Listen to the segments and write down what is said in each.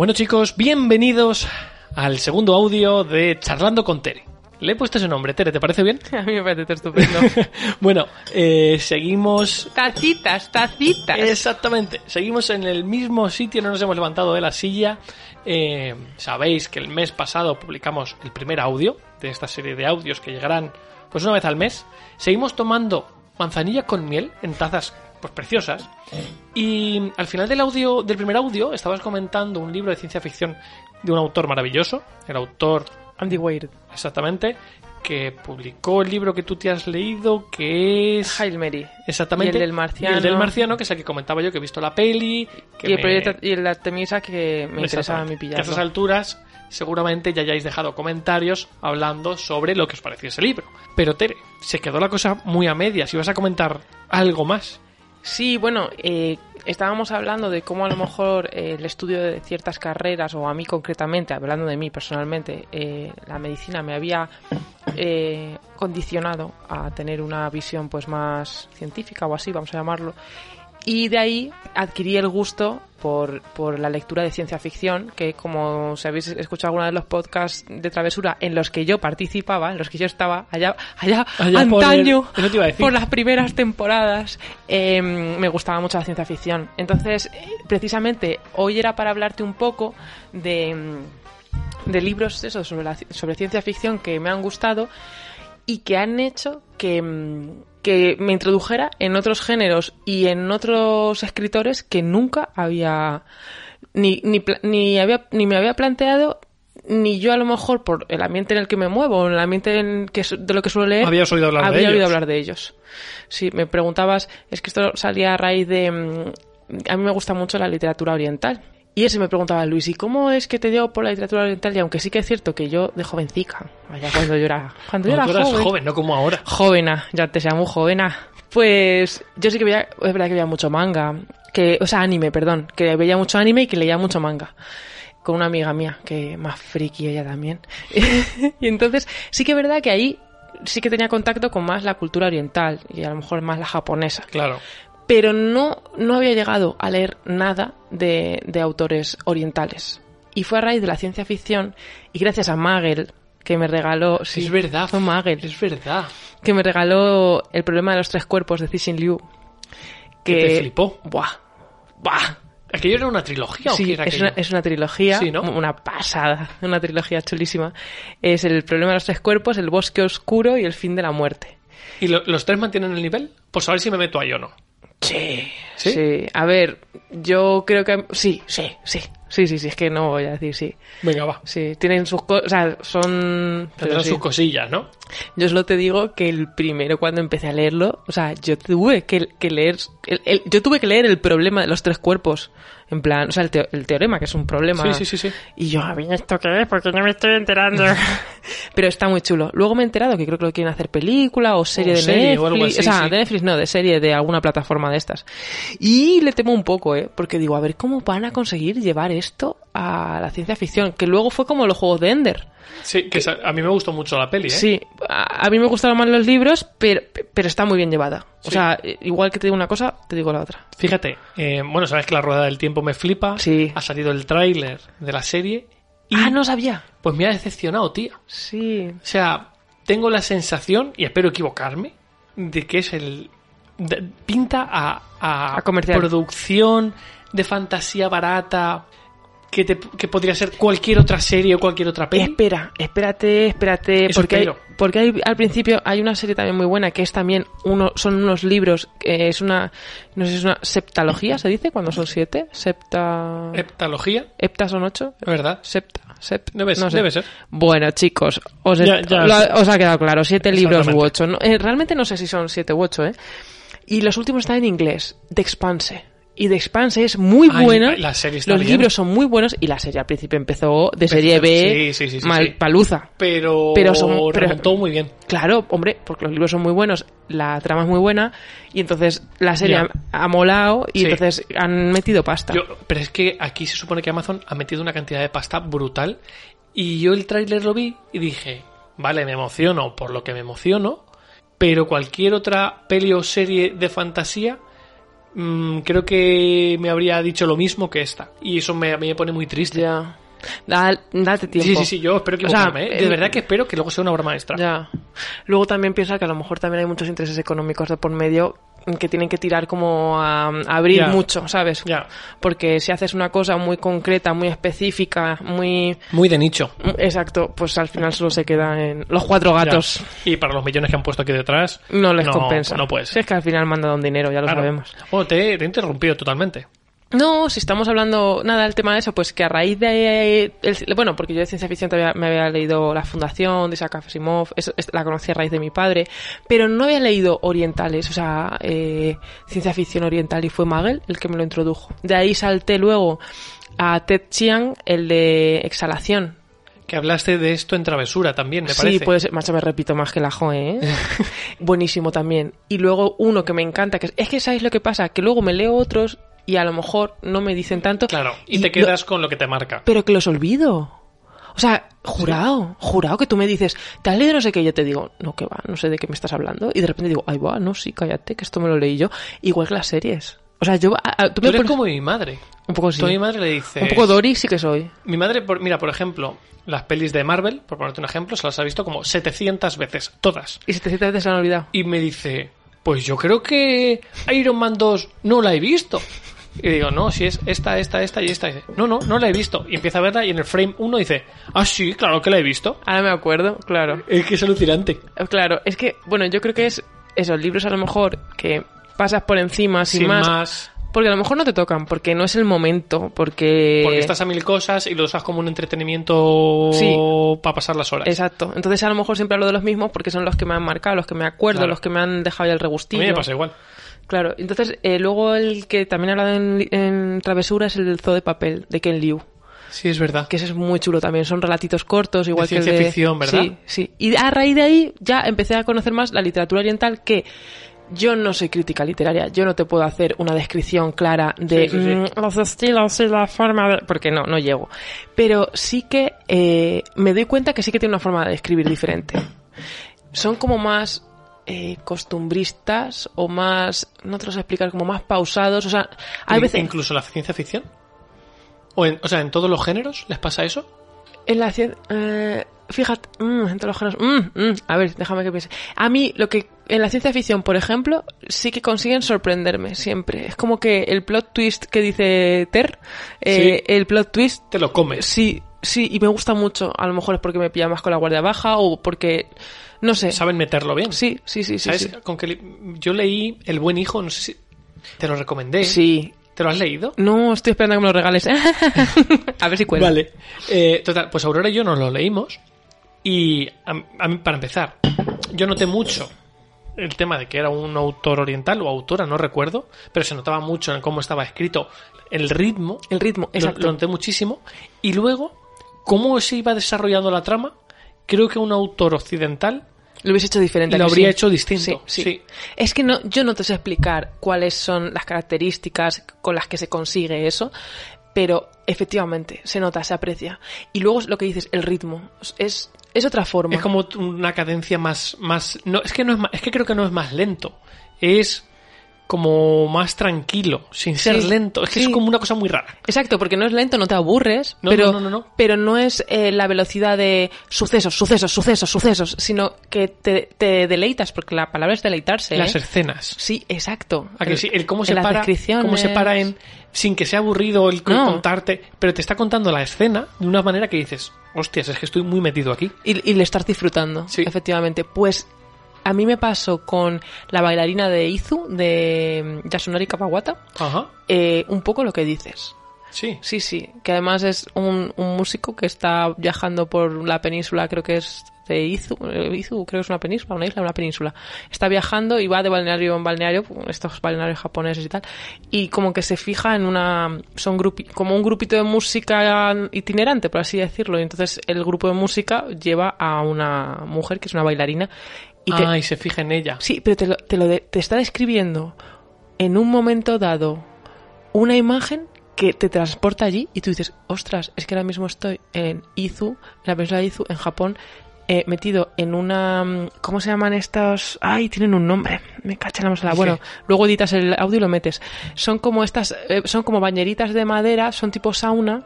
Bueno chicos, bienvenidos al segundo audio de Charlando con Tere. Le he puesto ese nombre, Tere, ¿te parece bien? A mí me parece estupendo. bueno, eh, seguimos... tacitas, tacitas. Exactamente, seguimos en el mismo sitio, no nos hemos levantado de la silla. Eh, sabéis que el mes pasado publicamos el primer audio de esta serie de audios que llegarán pues una vez al mes. Seguimos tomando manzanilla con miel en tazas pues preciosas. Y al final del audio, del primer audio, estabas comentando un libro de ciencia ficción de un autor maravilloso, el autor Andy Weir. Exactamente, que publicó el libro que tú te has leído, que es Hail Mary. Exactamente. Y el del marciano. Y el del marciano, que es el que comentaba yo, que he visto la peli. Que y, el me- proyecto, y el Artemisa que me interesaba a mí. Que a estas alturas seguramente ya hayáis dejado comentarios hablando sobre lo que os pareció ese libro. Pero Tere, se quedó la cosa muy a medias. Si vas a comentar algo más. Sí, bueno, eh, estábamos hablando de cómo a lo mejor eh, el estudio de ciertas carreras, o a mí concretamente, hablando de mí personalmente, eh, la medicina me había eh, condicionado a tener una visión pues más científica o así, vamos a llamarlo. Y de ahí adquirí el gusto por, por la lectura de ciencia ficción, que como si habéis escuchado alguna de los podcasts de travesura en los que yo participaba, en los que yo estaba allá, allá, Allá por antaño, el- por las primeras temporadas, eh, me gustaba mucho la ciencia ficción. Entonces, eh, precisamente, hoy era para hablarte un poco de, mm, de libros eso, sobre, la sobre ciencia ficción que me han gustado y que han hecho que, mm, que me introdujera en otros géneros y en otros escritores que nunca había ni, ni, ni, había, ni me había planteado ni yo a lo mejor por el ambiente en el que me muevo, en el ambiente en que, de lo que suelo leer, Habías oído hablar de había oído ellos. hablar de ellos. Sí, me preguntabas, es que esto salía a raíz de... mm, A mí me gusta mucho la literatura oriental. Y eso me preguntaba Luis, ¿y cómo es que te dio por la literatura oriental? Y aunque sí que es cierto que yo de jovencica, vaya, cuando yo era, cuando yo Cuando era tú eras joven, joven, no como ahora. Jovena, ya te sea muy jovena. Pues yo sí que veía, es verdad que veía mucho manga, que, o sea, anime, perdón, que veía mucho anime y que leía mucho manga. Con una amiga mía, que más friki ella también. y entonces, sí que es verdad que ahí sí que tenía contacto con más la cultura oriental y a lo mejor más la japonesa. Claro. Pero no, no había llegado a leer nada de, de autores orientales. Y fue a raíz de la ciencia ficción y gracias a Magel, que me regaló... sí, es verdad. fue Magel Es verdad. que me regaló el problema de los tres cuerpos de Cixin Liu. Que te flipó. Buah. Buah. ¿Aquello era una trilogía o Sí, qué era es una, es una trilogía, Sí, ¿no? una pasada, una trilogía chulísima. Es el problema de los tres cuerpos, el bosque oscuro y el fin de la muerte. ¿Y lo- los tres mantienen el nivel? Pues a ver si me meto ahí o no. Sí, ¿Sí? sí. A ver, yo creo que sí, sí, sí, sí, sí, sí. Es que no voy a decir sí. Venga, va. Sí, tienen sus cosas, o sea, son. pero Tendrán sí. sus cosillas, ¿no? Yo solo te digo que el primero cuando empecé a leerlo, o sea, yo tuve que, que leer, el- el- yo tuve que leer el problema de los tres cuerpos, en plan, o sea, el, teo- el teorema, que es un problema. Sí, sí, sí, sí. Y yo, a ver, ¿esto qué es? Porque no me estoy enterando. Pero está muy chulo. Luego me he enterado que creo que lo quieren hacer película o serie O de serie Netflix. o algo así, o sea, sí. de Netflix no, de serie de alguna plataforma de estas. Y le temo un poco, ¿eh? Porque digo, a ver cómo van a conseguir llevar esto a la ciencia ficción. Que luego fue como los juegos de Ender. Sí, que a mí me gustó mucho la peli, ¿eh? Sí, a, a mí me gustaron más los libros, pero, pero está muy bien llevada. O Sí. sea, igual que te digo una cosa, te digo la otra. Fíjate, eh, bueno, sabes que la rueda del tiempo me flipa. Sí. Ha salido el tráiler de la serie. Y Ah, no sabía. pues me ha decepcionado, tía. Sí. O sea, tengo la sensación, y espero equivocarme, de que es el. de- pinta a, a, A comercial. producción de fantasía barata que, te- que podría ser cualquier otra serie o cualquier otra peli. Espera, espérate, espérate, Eso porque, hay, porque hay- al principio hay una serie también muy buena que es también uno, son unos libros, que es una, no sé si es una septalogía, se dice cuando son siete, septa, Heptalogía, hepta son ocho, ¿es verdad? septa, sept, Debe no sé. debe ser. Bueno, chicos, os, Ya- ya- os ha quedado claro, siete libros u ocho. No, eh, realmente no sé si son siete u ocho, ¿eh? Y los últimos están en inglés, The Expanse. Y The Expanse es muy Ay, buena. la serie está los bien. libros son muy buenos y la serie al principio empezó de serie B, sí, sí, sí, mal paluza. Pero, Pero son- pero- muy bien. Claro, hombre, porque los libros son muy buenos, la trama es muy buena y entonces la serie ha, ha molado y entonces han metido pasta. Yo- pero es que aquí se supone que Amazon ha metido una cantidad de pasta brutal. Y yo el tráiler lo vi y dije, vale, me emociono por lo que me emociono, pero cualquier otra peli o serie de fantasía mm, creo que me habría dicho lo mismo que esta. Y eso me, me pone muy triste. Ya. Da- date tiempo. Sí, sí, sí, yo espero O sea. ¿eh? De el- verdad que espero que luego sea una obra maestra. Ya. Luego también piensa que a lo mejor también hay muchos intereses económicos de por medio que tienen que tirar como a, a abrir mucho, ¿sabes? Ya. Porque si haces una cosa muy concreta, muy específica, muy... Muy de nicho. Exacto, pues al final solo se queda en los cuatro gatos. Y para los millones que han puesto aquí detrás. No les compensa. No puedes. Si es que al final mandan un dinero, ya lo Claro. sabemos. Bueno, te, te he interrumpido totalmente. No, si estamos hablando, nada, el tema de eso, pues que a raíz de, el- bueno, porque yo de ciencia ficción todavía me había leído La Fundación de Isaac Asimov, eso, es- la conocí a raíz de mi padre, pero no había leído orientales, o sea, eh, ciencia ficción oriental, y fue Magel el que me lo introdujo. De ahí salté luego a Ted Chiang, el de Exhalación. Que hablaste de esto en Travesura también, me Sí, parece. puede ser, macho, me repito más que la Joe, ¿eh? Buenísimo también. Y luego uno que me encanta, que es, es que ¿sabes lo que pasa? Que luego me leo otros y a lo mejor no me dicen tanto. Claro, y, te lo- quedas con lo que te marca. pero que los olvido. O sea, jurado, jurado que tú me dices, ¿te has leído no sé qué? Yo te digo, no, que va, no sé de qué me estás hablando. Y de repente digo, ay, va, no, sí, cállate, que esto me lo leí yo. Igual que las series. O sea, yo, a- a- tú Tú me eres pones- como mi madre. un poco sí. Tú a mi madre le dices... Un poco Dory sí que soy. Mi madre, por- mira, por ejemplo, las pelis de Marvel, por ponerte un ejemplo, se las ha visto como 700 veces, todas. Y 700 veces se han olvidado. Y me dice, pues yo creo que Iron Man 2 no la he visto. Y digo, no, si es esta, esta, esta y esta. Y dice, no, no, no la he visto. Y empieza a verla y en el frame 1 dice, ah, sí, claro que la he visto. Ahora me acuerdo, claro. Es que es alucinante. Eh, Claro, es que, bueno, yo creo que es esos libros a lo mejor que pasas por encima sin, Sin más, más. Porque a lo mejor no te tocan, porque no es el momento, porque... Porque estás a mil cosas y lo usas como un entretenimiento Sí. para pasar las horas. Exacto. Entonces a lo mejor siempre hablo de los mismos porque son los que me han marcado, los que me acuerdo, Claro. los que me han dejado ya el a regustillo. mí me pasa igual. Claro. Entonces, eh, luego el que también he hablado en, en Travesura es el Zoo de Papel, de Ken Liu. Sí, es verdad. Que ese es muy chulo también. Son relatitos cortos, igual que el ciencia de... ficción, ¿verdad? Sí, sí. Y a raíz de ahí ya empecé a conocer más la literatura oriental que... Yo no soy crítica literaria, yo no te puedo hacer una descripción clara de Sí, sí, sí. mm, los estilos y la forma de... Porque no, no llego. Pero sí que eh, me doy cuenta que sí que tiene una forma de escribir diferente. Son como más eh, costumbristas o más... No te lo sé explicar, como más pausados. O sea, hay In- veces... Incluso la ciencia ficción. O, en- o sea, en todos los géneros les pasa eso. En la cien- eh, fíjate, mm, entre los géneros, mm, mm, a ver, déjame que piense. A mí, lo que en la ciencia ficción, por ejemplo, sí que consiguen sorprenderme siempre. Es como que el plot twist que dice Ter, eh, el plot twist, Te lo comes. sí, sí, y me gusta mucho. A lo mejor es porque me pilla más con la guardia baja o porque, no sé. Saben meterlo bien. Sí, sí, sí, sí. ¿Sabes? Sí. Con que yo leí El buen hijo, no sé si te lo recomendé. Sí. ¿Te lo has leído? No, estoy esperando a que me lo regales. a ver si cuela. Vale. Eh, total, pues Aurora y yo nos lo leímos y a, a mí, para empezar, yo noté mucho el tema de que era un autor oriental o autora, no recuerdo, pero se notaba mucho en cómo estaba escrito el ritmo. El ritmo, Lo- exacto. Lo, noté muchísimo. Y luego, cómo se iba desarrollando la trama, creo que un autor occidental Lo hubiese hecho diferente. ¿a lo habría sí? hecho distinto. Sí, sí. Sí. Es que no, yo no te sé explicar cuáles son las características con las que se consigue eso, pero efectivamente se nota, se aprecia. Y luego lo que dices, el ritmo, es, es otra forma. Es como una cadencia más, más, no, es que no es más, es que creo que no es más lento, es como más tranquilo, sin ser Sí, lento, es que sí. es como una cosa muy rara. Exacto, porque no es lento, no te aburres, No, pero, no, no, pero no es eh, la velocidad de sucesos, sucesos, sucesos, sucesos, sino que te, te deleitas, porque la palabra es deleitarse. Las ¿eh? escenas. Sí, exacto. A que sí, el cómo se para, cómo se para en sin que sea aburrido el contarte, pero te está contando la escena de una manera que dices, hostias, es que estoy muy metido aquí. Y, y le estás disfrutando, Sí. efectivamente. Pues a mí me pasó con la bailarina de Izu, de Yasunari Kawabata, Ajá. eh, un poco lo que dices. Sí. Sí, sí, que además es un, un músico que está viajando por la península, creo que es de Izu, eh, Izu creo que es una península, una isla, una península. Está viajando y va de balneario en balneario, estos balnearios japoneses y tal, y como que se fija en una, son grupi, como un grupito de música itinerante, por así decirlo, y entonces el grupo de música lleva a una mujer que es una bailarina y ah, y se fija en ella. Sí, pero te, lo- te, lo de- te está describiendo en un momento dado una imagen que te transporta allí y tú dices, ostras, es que ahora mismo estoy en Izu, en la península de Izu, en Japón, eh, metido en una... mm, ¿Cómo se llaman estos? Ay, tienen un nombre. Me cacha la masala. Bueno, luego editas el audio y lo metes. Son como estas, eh, son como bañeritas de madera, son tipo sauna.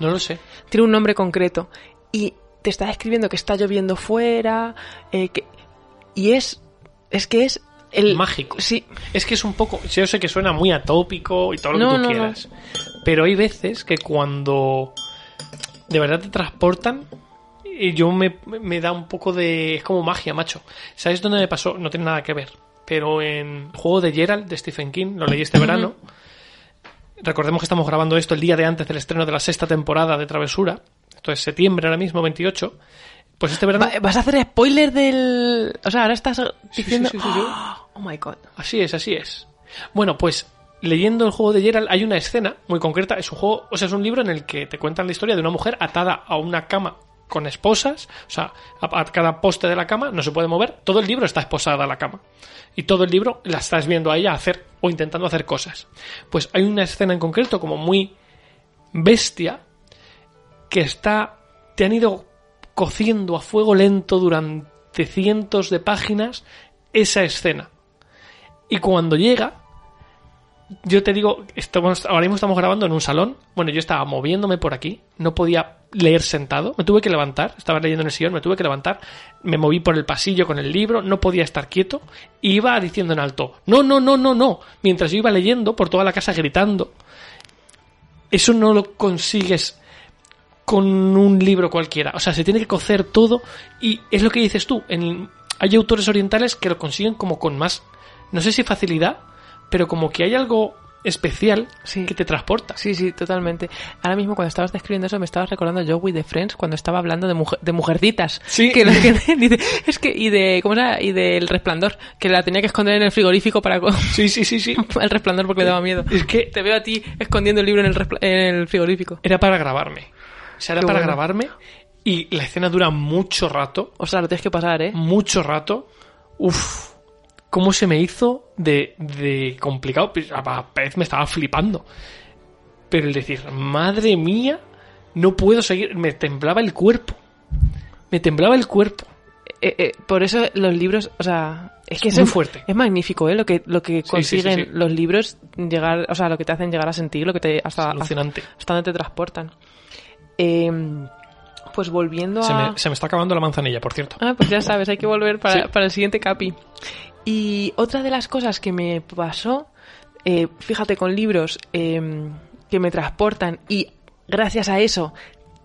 No lo sé. Tiene un nombre concreto. Y te está describiendo que está lloviendo fuera, eh, que, y es, es que es el Mágico. Sí, Es que es un poco. Yo sé que suena muy atópico y todo lo No, que tú no, quieras. Pero hay veces que cuando de verdad te transportan, y yo me, me da un poco de. Es como magia, macho. ¿Sabes dónde me pasó? No tiene nada que ver. Pero en el juego de Gerald de Stephen King, lo leí este verano. Recordemos que estamos grabando esto el día de antes del estreno de la sexta temporada de Travesura. Esto es septiembre ahora mismo, 28. Pues este verano. Va- ¿Vas a hacer spoiler del...? O sea, ahora estás diciendo... sí, sí, sí, sí. Oh my god. Así es, así es. Bueno, pues leyendo el juego de Gerald hay una escena muy concreta. Es un juego, o sea, es un libro en el que te cuentan la historia de una mujer atada a una cama con esposas, o sea, a, a cada poste de la cama no se puede mover. Todo el libro está esposada a la cama. Y todo el libro la estás viendo a ella hacer o intentando hacer cosas. Pues hay una escena en concreto como muy bestia que está te han ido cociendo a fuego lento durante cientos de páginas esa escena. Y cuando llega, yo te digo, estamos, ahora mismo estamos grabando en un salón. Bueno, yo estaba moviéndome por aquí, no podía leer sentado, me tuve que levantar, estaba leyendo en el sillón, me tuve que levantar, me moví por el pasillo con el libro, no podía estar quieto, iba diciendo en alto, no, no, no, no, no, mientras yo iba leyendo por toda la casa gritando. Eso no lo consigues con un libro cualquiera. O sea, se tiene que cocer todo y es lo que dices tú. En, hay autores orientales que lo consiguen como con más, no sé si facilidad, pero como que hay algo especial Sí. que te transporta. Sí, sí, totalmente. Ahora mismo cuando estabas describiendo eso me estabas recordando a Joey de Friends cuando estaba hablando de, mujer, de mujercitas. Sí. Que, dice, es que, y de, ¿cómo era? Y del resplandor, que la tenía que esconder en el frigorífico para, Sí, sí, sí, sí. el resplandor porque le daba miedo. Es que Te veo a ti escondiendo el libro en el, en el frigorífico. era para grabarme. Era Qué para bueno. grabarme y la escena dura mucho rato. O sea, lo tienes que pasar, ¿eh? mucho rato. Uf, cómo se me hizo de, de complicado. Pues, A la vez me estaba flipando. Pero el decir, madre mía, no puedo seguir. Me temblaba el cuerpo. Me temblaba el cuerpo. Eh, eh, por eso los libros, o sea, es que Es es muy fuerte. Es magnífico, ¿eh? Lo que, lo que consiguen sí, sí. los libros, llegar, o sea, lo que te hacen llegar a sentir, lo que te, hasta, Alucinante. hasta donde te transportan. Eh, pues volviendo Se a... me, se me está acabando la manzanilla, por cierto. Ah, pues ya sabes, hay que volver para, Sí. para el siguiente capi. Y otra de las cosas que me pasó, eh, fíjate, con libros eh, que me transportan y gracias a eso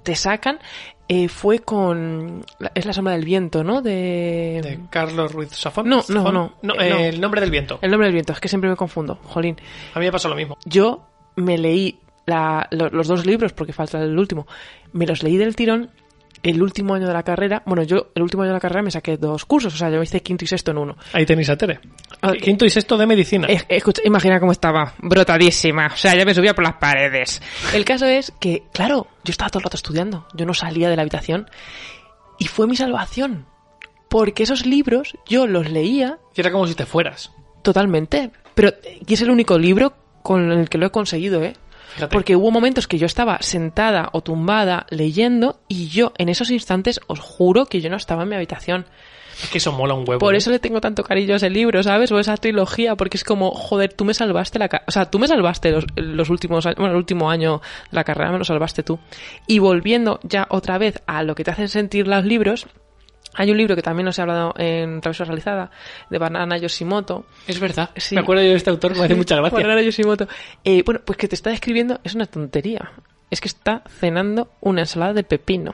te sacan, eh, fue con... Es la sombra del viento, ¿no? De... De Carlos Ruiz Zafón. No, no, no. no eh, no. El nombre del viento. El nombre del viento, es que siempre me confundo, jolín. A mí me pasó lo mismo. Yo me leí la- lo- los dos libros, porque falta el último, me los leí del tirón el último año de la carrera. Bueno, yo el último año de la carrera me saqué dos cursos, o sea, yo hice quinto y sexto en uno. Ahí tenéis a Tere. Ah, Quinto y sexto de medicina. Es- escucha, imagina cómo estaba, brotadísima. O sea, ya me subía por las paredes. El caso es que, claro, yo estaba todo el rato estudiando. Yo no salía de la habitación. Y fue mi salvación. Porque esos libros yo los leía Y era como si te fueras. totalmente. Pero, y es el único libro con el que lo he conseguido, ¿eh? Fíjate. Porque hubo momentos que yo estaba sentada o tumbada leyendo y yo en esos instantes os juro que yo no estaba en mi habitación. Es que eso mola un huevo. Por ¿eh? eso le tengo tanto cariño a ese libro, ¿sabes? O esa trilogía, porque es como, joder, tú me salvaste la... ca- O sea, tú me salvaste los, los últimos años, bueno, el último año de la carrera me lo salvaste tú. Y volviendo ya otra vez a lo que te hacen sentir los libros, hay un libro que también os he hablado en Travesura Realizada, de Banana Yoshimoto. Es verdad. Sí. Me acuerdo yo de este autor, me hace mucha gracia. Banana Yoshimoto. Eh, bueno, pues que te está describiendo es una tontería. Es que está cenando una ensalada de pepino.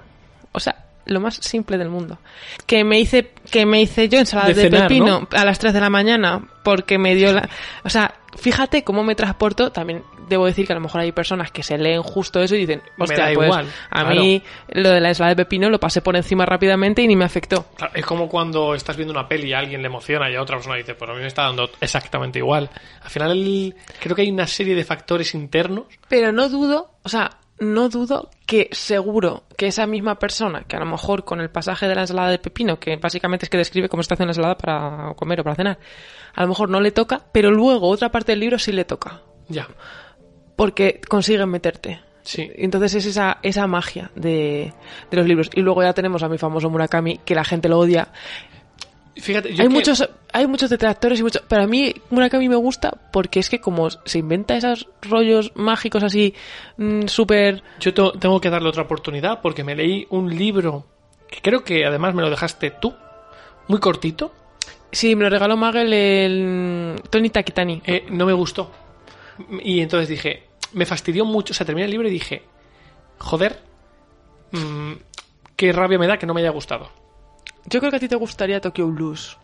O sea, lo más simple del mundo. Que me hice, que me hice yo ensalada De de, cenar, pepino ¿no? a las 3 de la mañana porque me dio la... O sea, fíjate cómo me transporto. También debo decir que a lo mejor hay personas que se leen justo eso y dicen, Me hostia, da pues igual, a claro. mí lo de la ensalada de pepino lo pasé por encima rápidamente y ni me afectó. Claro, es como cuando estás viendo una peli y a alguien le emociona y a otra persona dice, pues a mí me está dando exactamente igual. Al final creo que hay una serie de factores internos. Pero no dudo, o sea, no dudo que seguro que esa misma persona, que a lo mejor con el pasaje de la ensalada de pepino, que básicamente es que describe cómo está haciendo la ensalada para comer o para cenar, a lo mejor no le toca, pero luego otra parte del libro sí le toca, Ya. porque consiguen meterte. Sí. Entonces es esa, esa magia de, de los libros. Y luego ya tenemos a mi famoso Murakami, que la gente lo odia. Fíjate, yo hay que- muchos hay muchos detractores y muchos pero a mí me gusta porque es que como se inventa esos rollos mágicos así mm, súper Yo tengo que darle otra oportunidad porque me leí un libro que creo que además me lo dejaste tú, muy cortito, sí me lo regaló Magel el Tony Takitani eh, no me gustó. Y entonces dije, me fastidió mucho, o sea, terminé el libro y dije, joder, mm, qué rabia me da que no me haya gustado. Yo creo que a ti te gustaría Tokyo Blues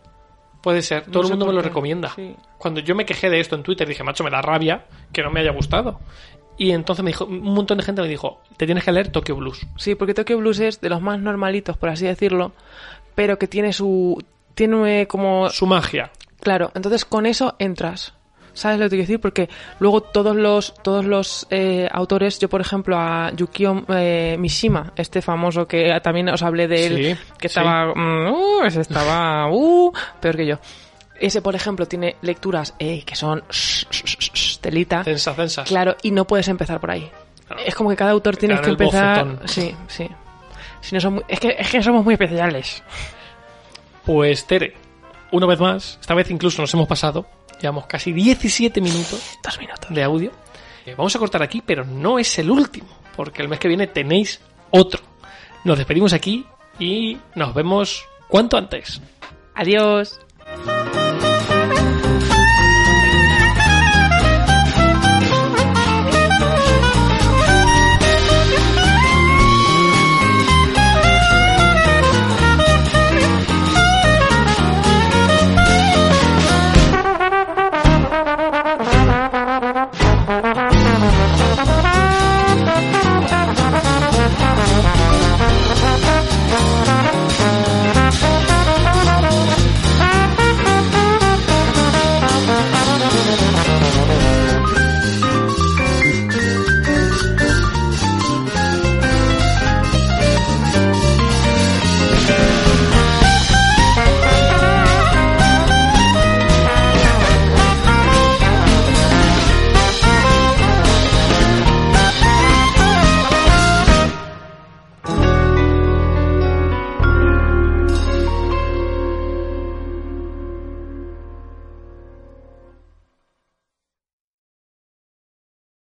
Puede ser, todo No el mundo me lo recomienda. Sí. Cuando yo me quejé de esto en Twitter, dije, macho, me da rabia que no me haya gustado. Y entonces me dijo, un montón de gente me dijo, te tienes que leer Tokyo Blues. sí porque Tokyo Blues es de los más normalitos por así decirlo pero que tiene su tiene como Su magia. Claro, entonces con eso entras. ¿Sabes lo que te quiero decir? Porque luego todos los todos los eh, autores, yo por ejemplo a Yukio eh, Mishima, este famoso que también os hablé de él, Sí, que estaba, mm, uh, ese estaba, uh, peor que yo. Ese por ejemplo tiene lecturas eh, que son sh- sh- sh- telita, Censas, censas. claro, y no puedes empezar por ahí. Claro. Es como que cada autor tienes que empezar, bofetón. sí, sí. Si no son muy- es que es que somos muy especiales. Pues Tere, una vez más, esta vez incluso nos hemos pasado, llevamos casi 17 minutos minutos. de audio. Eh, vamos a cortar aquí, pero no es el último, porque el mes que viene tenéis otro. Nos despedimos aquí y nos vemos cuanto antes. Adiós.